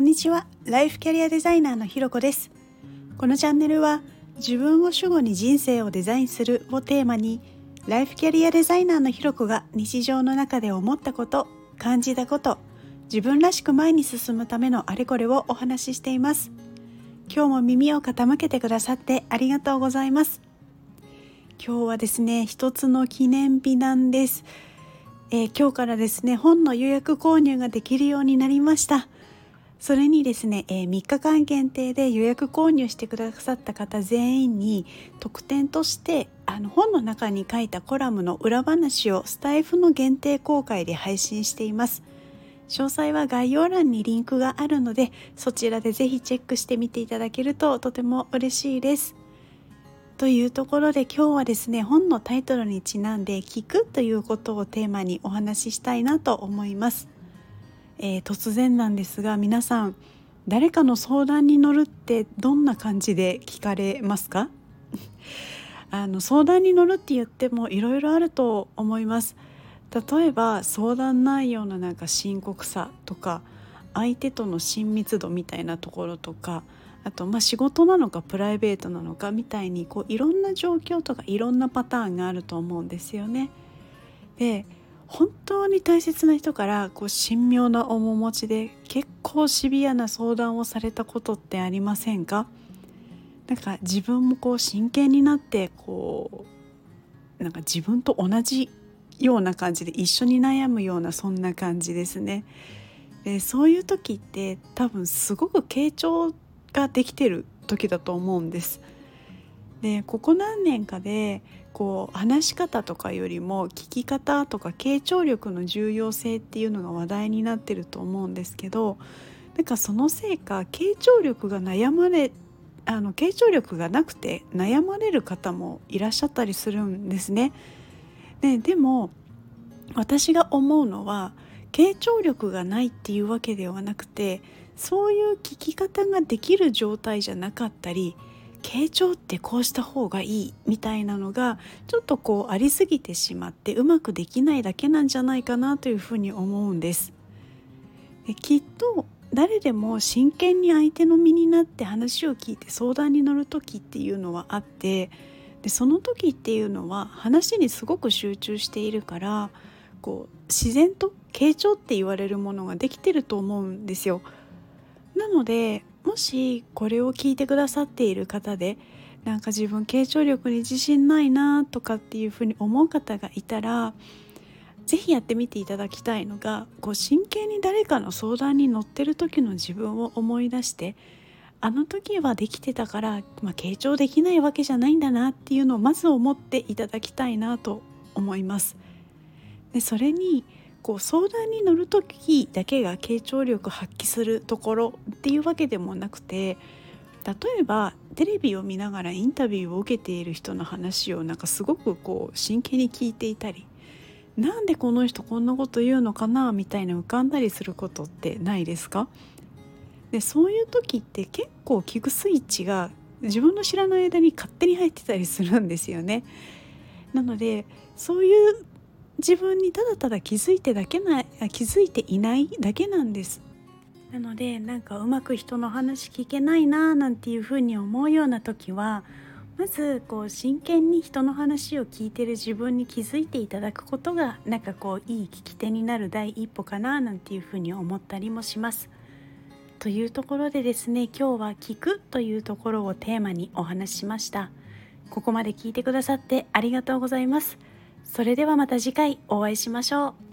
んにちは。ライフキャリアデザイナーのひろこです。このチャンネルは自分を主語に人生をデザインするをテーマにライフキャリアデザイナーのひろこが日常の中で思ったこと感じたこと自分らしく前に進むためのあれこれをお話ししています。今日も耳を傾けてくださってありがとうございます。今日はですね一つの記念日なんです。えー、今日からですね本の予約購入ができるようになりました。それにですね、えー、3日間限定で予約購入してくださった方全員に特典としてあの本の中に書いたコラムの裏話をスタイフの限定公開で配信しています。詳細は概要欄にリンクがあるのでそちらでぜひチェックしてみていただけるととても嬉しいです。というところで今日はですね本のタイトルにちなんで聞くということをテーマにお話ししたいなと思います、えー、突然なんですが皆さん誰かの相談に乗るってどんな感じで聞かれますか？あの相談に乗るって言ってもいろいろあると思います例えば相談内容のなんか深刻さとか相手との親密度みたいなところとかあとまあ仕事なのかプライベートなのかみたいにこういろんな状況とかいろんなパターンがあると思うんですよね。で本当に大切な人からこう神妙な面持ちで結構シビアな相談をされたことってありませんか？なんか自分もこう真剣になってこうなんか自分と同じような感じで一緒に悩むようなそんな感じですね。でそういう時って多分すごく傾聴ができてる時だと思うんです。でここ何年かでこう話し方とかよりも聞き方とか傾聴力の重要性っていうのが話題になってると思うんですけどなんかそのせいか傾聴力が悩まれあの傾聴力がなくて悩まれる方もいらっしゃったりするんですね。ででも私が思うのは傾聴力がないっていうわけではなくてそういう聞き方ができる状態じゃなかったり傾聴ってこうした方がいいみたいなのがちょっとこうありすぎてしまってうまくできないだけなんじゃないかなというふうに思うんです。できっと誰でも真剣に相手の身になって話を聞いて相談に乗る時っていうのはあってでその時っていうのは話にすごく集中しているからこう自然と傾聴って言われるものができてると思うんですよ。なのでもしこれを聞いてくださっている方でなんか自分傾聴力に自信ないなとかっていうふうに思う方がいたら是非やってみていただきたいのがこう真剣に誰かの相談に乗ってる時の自分を思い出してあの時はできてたから、まあ、傾聴できないわけじゃないんだなっていうのをまず思っていただきたいなと思います。でそれにこう相談に乗る時だけが傾聴力発揮するところっていうわけでもなくて例えばテレビを見ながらインタビューを受けている人の話をなんかすごくこう真剣に聞いていたりなんでこの人こんなこと言うのかなみたいな浮かんだりすることってないですか？でそういう時って結構聞くスイッチが自分の知らない間に勝手に入ってたりするんですよね。なのでそういう自分にただただ気づいてだけない気づいていないだけなんですなのでなんかうまく人の話聞けないなーなんていうふうに思うような時はまずこう真剣に人の話を聞いてる自分に気づいていただくことがなんかこういい聞き手になる第一歩かななんていうふうに思ったりもします。というところでですね今日は「聞く」というところをテーマにお話ししました。ここまで聞いてくださってありがとうございます。それではまた次回お会いしましょう。